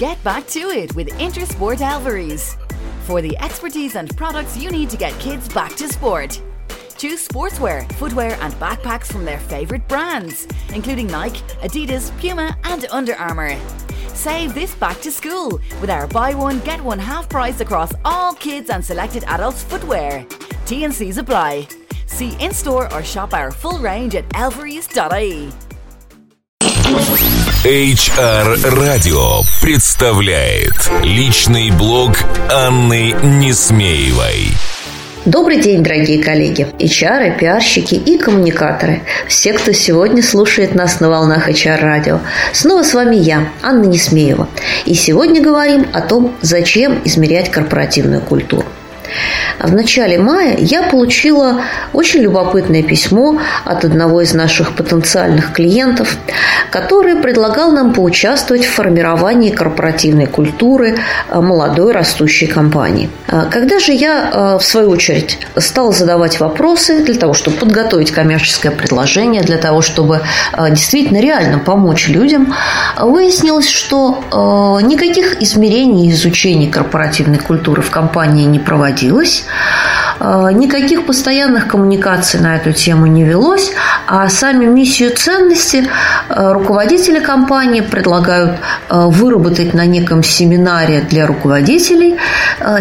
Get back to it with Intersport Alvaries. For the expertise and products you need to get kids back to sport. Choose sportswear, footwear, and backpacks from their favourite brands, including Nike, Adidas, Puma, and Under Armour. Save this back to school with our buy one, get one half price across all kids and selected adults' footwear. T&Cs apply. See in store or shop our full range at elveries.ie. HR Radio представляет личный блог Анны Несмеевой. Добрый день, дорогие коллеги, HR, пиарщики и коммуникаторы. Все, кто сегодня слушает нас на волнах HR-радио. Снова с вами я, Анна Несмеева. И сегодня говорим о том, зачем измерять корпоративную культуру. В начале мая я получила очень любопытное письмо от одного из наших потенциальных клиентов, который предлагал нам поучаствовать в формировании корпоративной культуры э, молодой растущей компании. Э, когда же я, э, в свою очередь, стала задавать вопросы для того, чтобы подготовить коммерческое предложение, для того, чтобы действительно реально помочь людям, выяснилось, что никаких измерений и изучений корпоративной культуры в компании не проводилось. Э, никаких постоянных коммуникаций на эту тему не велось, а сами миссию ценности э, руководители компании предлагают э, выработать на неком семинаре для руководителей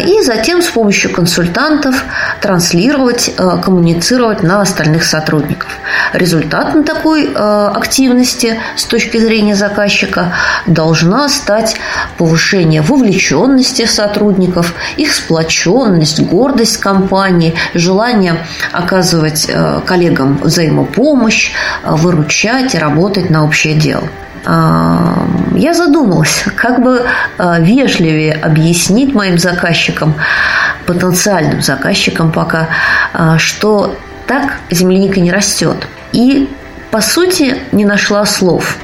и затем с помощью консультантов транслировать, коммуницировать на остальных сотрудников. Результатом такой активности с точки зрения заказчика должна стать повышение вовлеченности сотрудников, их сплоченность, гордость компании, желание оказывать э, коллегам взаимопомощь, э, выручать и работать на общее дело. А, я задумалась, как бы э, вежливее объяснить моим заказчикам, потенциальным заказчикам пока, что так земляника не растет. И, по сути, не нашла слов.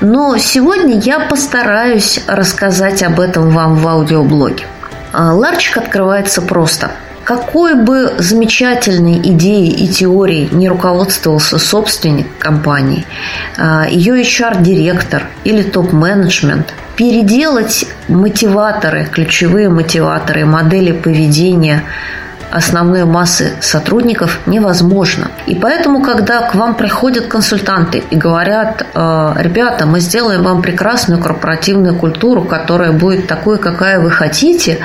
Но сегодня я постараюсь рассказать об этом вам в аудиоблоге. А, ларчик открывается просто – какой бы замечательной идеей и теорией не руководствовался собственник компании, а, ее HR-директор или топ-менеджмент, переделать мотиваторы, ключевые мотиваторы, модели поведения основной массы сотрудников невозможно. И поэтому, когда к вам приходят консультанты и говорят, «Э, ребята, мы сделаем вам прекрасную корпоративную культуру, которая будет такой, какая вы хотите,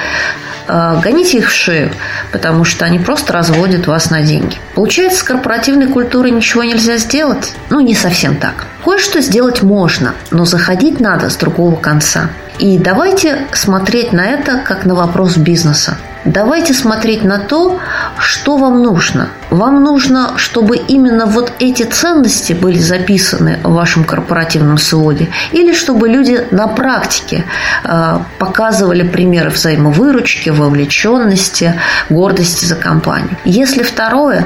э, гоните их в шею, потому что они просто разводят вас на деньги. Получается, с корпоративной культурой ничего нельзя сделать? Ну, не совсем так. Кое-что сделать можно, но заходить надо с другого конца. И давайте смотреть на это как на вопрос бизнеса. Давайте смотреть на то, что вам нужно. Вам нужно, чтобы именно вот эти ценности были записаны в вашем корпоративном своде, или чтобы люди на практике э, показывали примеры взаимовыручки, вовлеченности, гордости за компанию. Если второе,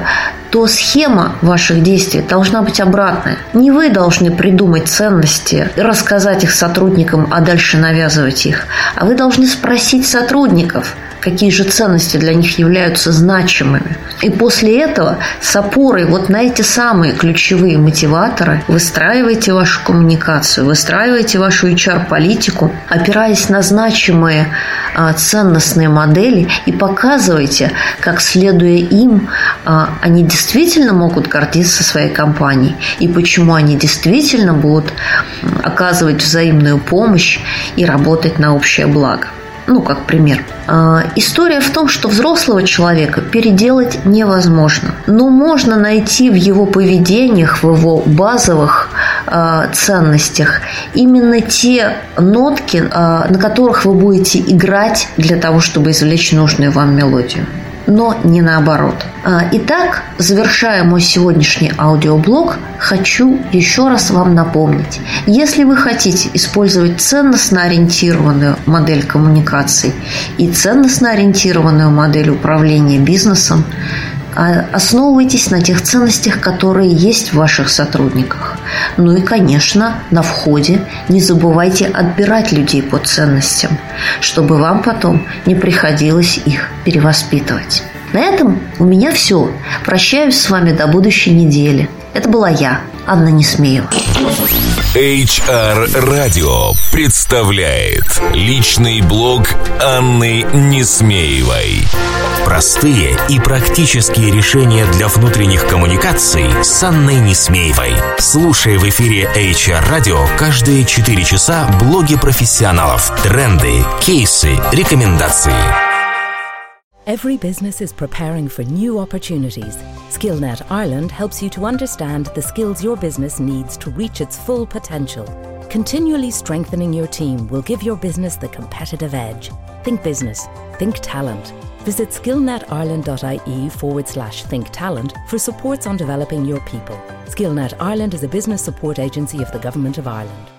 то схема ваших действий должна быть обратная. Не вы должны придумать ценности, рассказать их сотрудникам, а дальше навязывать их, а вы должны спросить сотрудников – какие же ценности для них являются значимыми. И после этого с опорой вот на эти самые ключевые мотиваторы выстраивайте вашу коммуникацию, выстраивайте вашу HR-политику, опираясь на значимые а, ценностные модели и показывайте, как следуя им, а, они действительно могут гордиться своей компанией и почему они действительно будут оказывать взаимную помощь и работать на общее благо. Ну, как пример. А, история в том, что взрослого человека переделать невозможно. Но можно найти в его поведениях, в его базовых а, ценностях именно те нотки, а, на которых вы будете играть для того, чтобы извлечь нужную вам мелодию но не наоборот. А, итак, завершая мой сегодняшний аудиоблог, хочу еще раз вам напомнить. Если вы хотите использовать ценностно ориентированную модель коммуникаций и ценностно ориентированную модель управления бизнесом, основывайтесь на тех ценностях, которые есть в ваших сотрудниках. Ну и, конечно, на входе не забывайте отбирать людей по ценностям, чтобы вам потом не приходилось их перевоспитывать. На этом у меня все. Прощаюсь с вами до будущей недели. Это была я, Анна Несмеева. HR Radio представляет личный блог Анны Несмеевой. Простые и практические решения для внутренних коммуникаций с Анной Несмеевой. Слушай в эфире HR Radio каждые 4 часа блоги профессионалов, тренды, кейсы, рекомендации. Every business is preparing for new opportunities. SkillNet Ireland helps you to understand the skills your business needs to reach its full potential. Continually strengthening your team will give your business the competitive edge. Think business, think talent. Visit skillnetireland.ie forward slash think talent for supports on developing your people. SkillNet Ireland is a business support agency of the Government of Ireland.